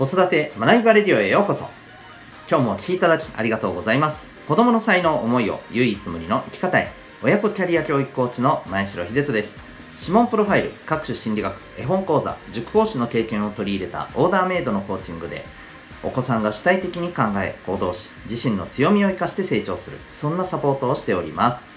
子育て学びバレディオへようこそ。今日もお聴きいただきありがとうございます。子供の才能思いを唯一無二の生き方へ。親子キャリア教育コーチの前城秀人です。指紋プロファイル各種心理学絵本講座塾講師の経験を取り入れたオーダーメイドのコーチングでお子さんが主体的に考え行動し自身の強みを生かして成長するそんなサポートをしております。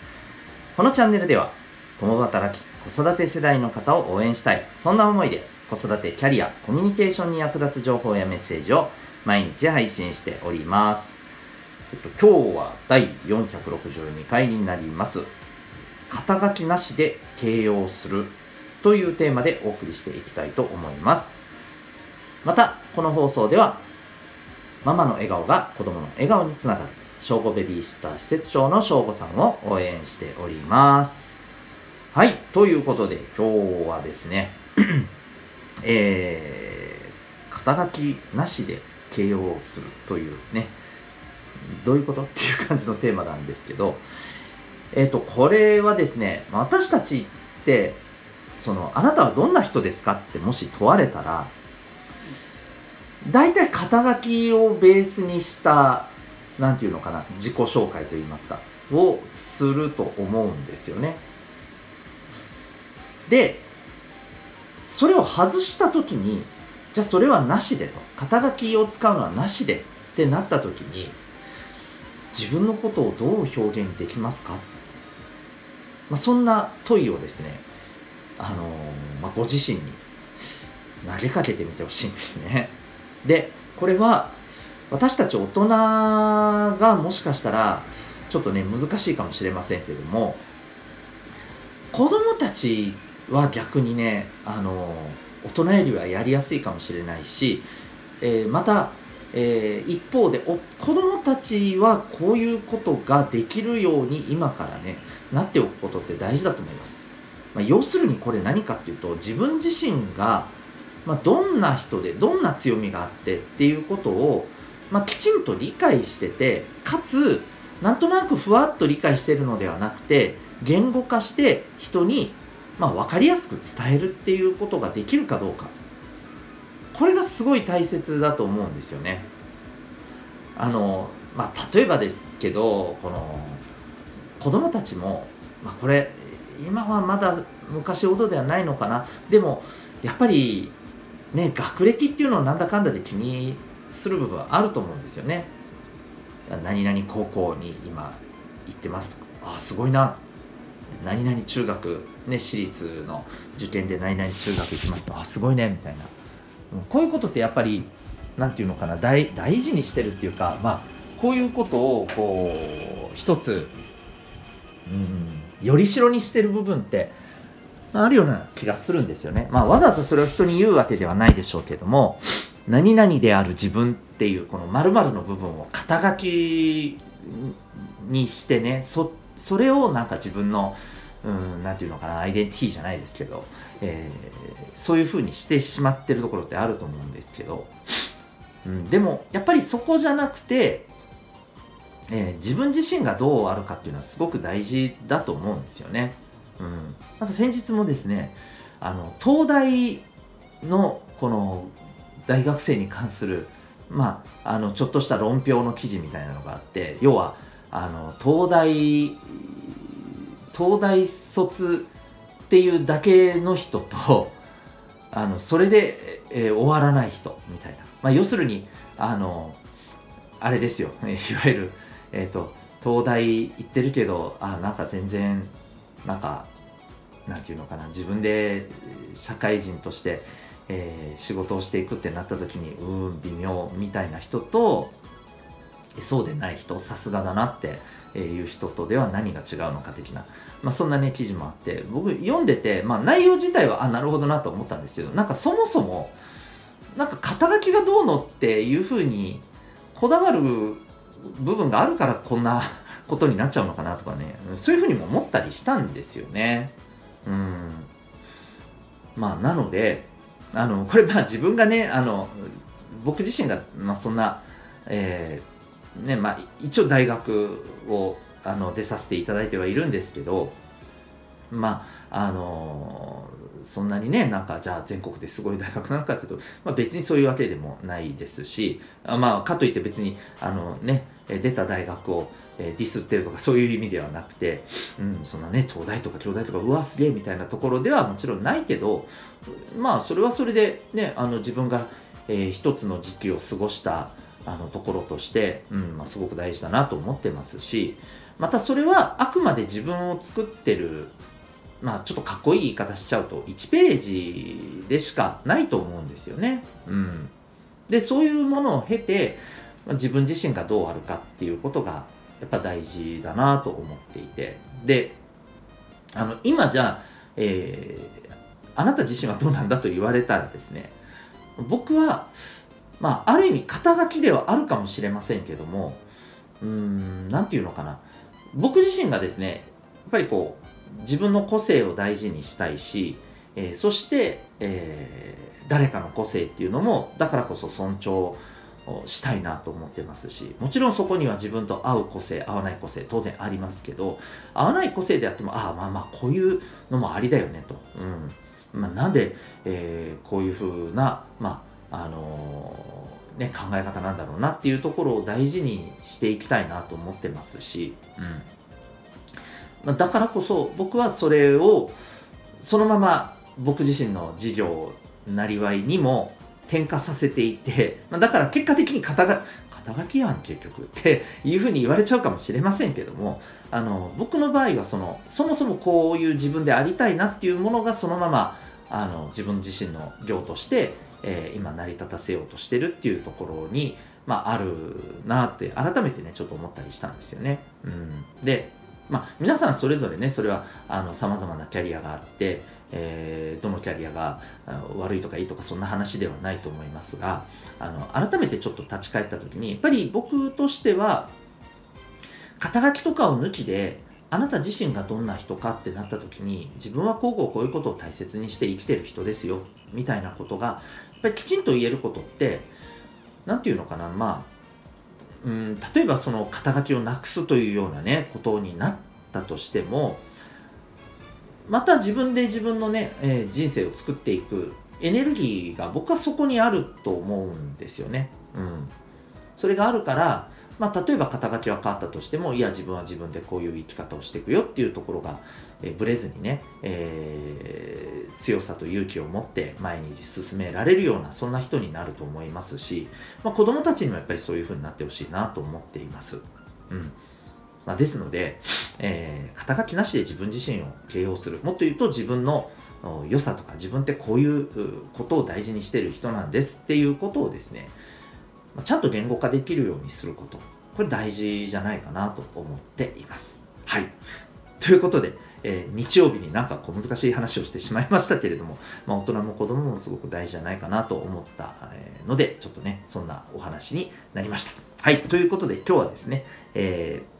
このチャンネルでは共働き子育て世代の方を応援したいそんな思いで子育てキャリアコミュニケーションに役立つ情報やメッセージを毎日配信しておりますえっと、今日は第462回になります。肩書きなしで形容するというテーマでお送りしていきたいと思います。また、この放送では、ママの笑顔が子供の笑顔につながる、正午ベビーシッター施設長の正午さんを応援しております。はい、ということで今日はですね、えー、肩書きなしで形容するというね、どういうことっていう感じのテーマなんですけど、えっ、ー、と、これはですね、私たちって、その、あなたはどんな人ですかってもし問われたら、大体肩書きをベースにした、なんていうのかな、自己紹介といいますか、をすると思うんですよね。で、それを外したときに、じゃあそれはなしでと。肩書きを使うのはなしでってなったときに、自分のことをどう表現できますか、まあ、そんな問いをですね、あの、まあ、ご自身に投げかけてみてほしいんですね。で、これは私たち大人がもしかしたらちょっとね難しいかもしれませんけれども子供たちは逆にねあの大人よりはやりやすいかもしれないし、えー、またえー、一方でお子どもたちはこういうことができるように今からねなっておくことって大事だと思います、まあ、要するにこれ何かっていうと自分自身が、まあ、どんな人でどんな強みがあってっていうことを、まあ、きちんと理解しててかつなんとなくふわっと理解してるのではなくて言語化して人に、まあ、分かりやすく伝えるっていうことができるかどうかこれがすごい大切だと思うんですよね。あのまあ、例えばですけどこの子供たちも、まあ、これ今はまだ昔ほどではないのかなでもやっぱりね学歴っていうのをなんだかんだで気にする部分はあると思うんですよね。何々高校に今行ってますとかあすごいな何々中学ね私立の受験で何々中学行きますとあすごいねみたいなこういうことってやっぱり何て言うのかな大大事にしてるっていうかまあこういうことをこう一つ、うん、よりしろにしてる部分ってあるような気がするんですよね。まあ、わざわざそれを人に言うわけではないでしょうけども何々である自分っていうこの〇〇の部分を肩書きにしてねそそれをなんか自分のうん、なんていうのかな、アイデンティティじゃないですけど、えー、そういうふうにしてしまってるところってあると思うんですけど、うん、でも、やっぱりそこじゃなくて、えー、自分自身がどうあるかっていうのはすごく大事だと思うんですよね。うん。なんか先日もですね、あの、東大のこの大学生に関する、まあ、あの、ちょっとした論評の記事みたいなのがあって、要は、あの、東大東大卒っていうだけの人と あのそれで、えー、終わらない人みたいな、まあ、要するにあのあれですよ。いわゆる、えーと、東大行ってるけどあなんか全然なんかなんていうのかな。自分で社会人として、えー、仕事をしていくってなった時にうん微妙みたいな人とそうでない人さすがだなっていう人とでは何が違うのか的な、まあ、そんなね記事もあって僕読んでて、まあ、内容自体はあなるほどなと思ったんですけどなんかそもそもなんか肩書きがどうのっていうふうにこだわる部分があるからこんな ことになっちゃうのかなとかね。そういうふうにも思ったりしたんですよね。うん。まあなのであのこれまあ自分がねあの僕自身が、まあ、そんな、えーねまあ、一応大学をあの出させていただいてはいるんですけどまああのそんなにねなんかじゃあ全国ですごい大学なのかというと、まあ、別にそういうわけでもないですしあまあかといって別にあのね出た大学をディスってるとかそういう意味ではなくて、うん、そんなね東大とか京大とかうわすげえみたいなところではもちろんないけどまあそれはそれでねあの自分が、えー、一つの時期を過ごしたあのところとして、うんまあ、すごく大事だなと思ってますしまたそれはあくまで自分を作ってるまあちょっとかっこいい言い方しちゃうと1ページでしかないと思うんですよね。うん、でそういうものを経て自分自身がどうあるかっていうことがやっぱ大事だなと思っていてであの今じゃあ、えー、あなた自身はどうなんだと言われたらですね僕はまあある意味肩書きではあるかもしれませんけどもうーん何て言うのかな。僕自身がですねやっぱりこう自分の個性を大事にしたいし、えー、そして、えー、誰かの個性っていうのもだからこそ尊重したいなと思ってますしもちろんそこには自分と合う個性合わない個性当然ありますけど合わない個性であってもああまあまあこういうのもありだよねと、うん。まあ、なんで、えー、こういうふうな、まああのー、ね、考え方なんだろうなっていうところを大事にしていきたいなと思ってますし、うん、だからこそ僕はそれをそのまま僕自身の事業なりわいにも転化させていて、ま、だから結果的に肩が肩書きやん結局っていうふうに言われちゃうかもしれませんけどもあの僕の場合はそのそもそもこういう自分でありたいなっていうものがそのままあの自分自身の業として、えー、今成り立たせようとしてるっていうところに、まあ、あるなって改めてねちょっと思ったりしたんですよね。うん、でまあ、皆さんそれぞれねそれはさまざまなキャリアがあって、えー、どのキャリアが悪いとかいいとかそんな話ではないと思いますがあの改めてちょっと立ち返った時にやっぱり僕としては肩書きとかを抜きであなた自身がどんな人かってなった時に自分はこうこうこういうことを大切にして生きてる人ですよみたいなことがやっぱりきちんと言えることって何て言うのかなまあうん例えばその肩書きをなくすというようなねことになったとしてもまた自分で自分のね、えー、人生を作っていくエネルギーが僕はそこにあると思うんですよね。うん。それがあるから、まあ、例えば肩書きは変わったとしても、いや、自分は自分でこういう生き方をしていくよっていうところが、えー、ブレずにね、えー、強さと勇気を持って前に進められるような、そんな人になると思いますし、まあ、子供たちにもやっぱりそういう風になってほしいなと思っています。うん。まあ、ですので、えー、肩書きなしで自分自身を形容する。もっと言うと自分の良さとか自分ってこういうことを大事にしてる人なんですっていうことをですね、ちゃんと言語化できるようにすること。これ大事じゃないかなと思っています。はい。ということで、えー、日曜日になんかこう難しい話をしてしまいましたけれども、まあ、大人も子供もすごく大事じゃないかなと思ったので、ちょっとね、そんなお話になりました。はい。ということで今日はですね、えー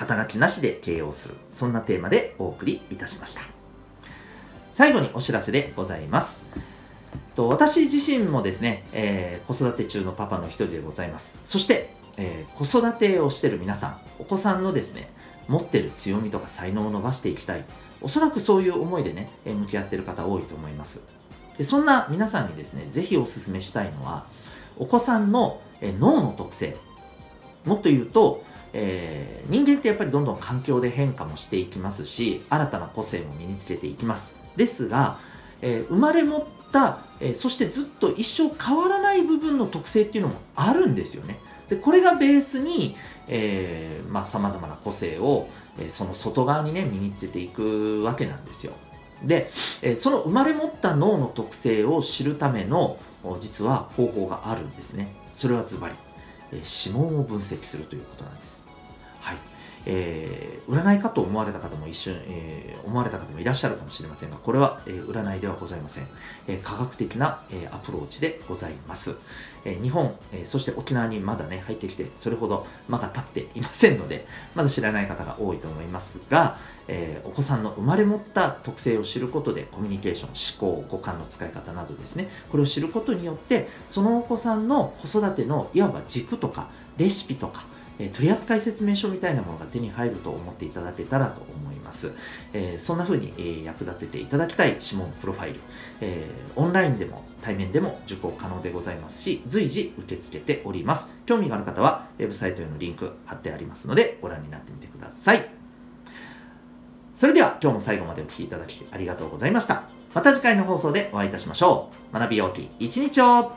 肩書きなしで形容する。そんなテーマでお送りいたしました。最後にお知らせでございます。と私自身もですね、えー、子育て中のパパの一人でございます。そして、えー、子育てをしている皆さん、お子さんのですね、持ってる強みとか才能を伸ばしていきたい。おそらくそういう思いでね、向き合ってる方多いと思います。でそんな皆さんにですね、ぜひお勧めしたいのは、お子さんの脳の特性、もっと言うと、えー、人間ってやっぱりどんどん環境で変化もしていきますし新たな個性も身につけていきますですが、えー、生まれ持っ、え、そしてずっと一生変わらない部分の特性っていうのもあるんですよね。でこれがベースにさまざ、まな個性を、えその外側にね身につけていくわけなんですよ。で、えその生まれ持った脳の特性を知るための実は方法があるんですね。それはズバリえ指紋を分析するということなんです。えー、占いかと思われた方も一瞬、えー、思われた方もいらっしゃるかもしれませんが、これは、えー、占いではございません。えー、科学的な、えー、アプローチでございます。えー、日本、えー、そして沖縄にまだね、入ってきて、それほど間が経っていませんので、まだ知らない方が多いと思いますが、えー、お子さんの生まれ持った特性を知ることで、コミュニケーション、思考、五感の使い方などですね、これを知ることによって、そのお子さんの子育てのいわば軸とか、レシピとか、え、取扱説明書みたいなものが手に入ると思っていただけたらと思います。え、そんな風に、え、役立てていただきたい指紋プロファイル、え、オンラインでも対面でも受講可能でございますし、随時受け付けております。興味がある方は、ウェブサイトへのリンク貼ってありますので、ご覧になってみてください。それでは今日も最後までお聴きいただきありがとうございました。また次回の放送でお会いいたしましょう。学びようき一日を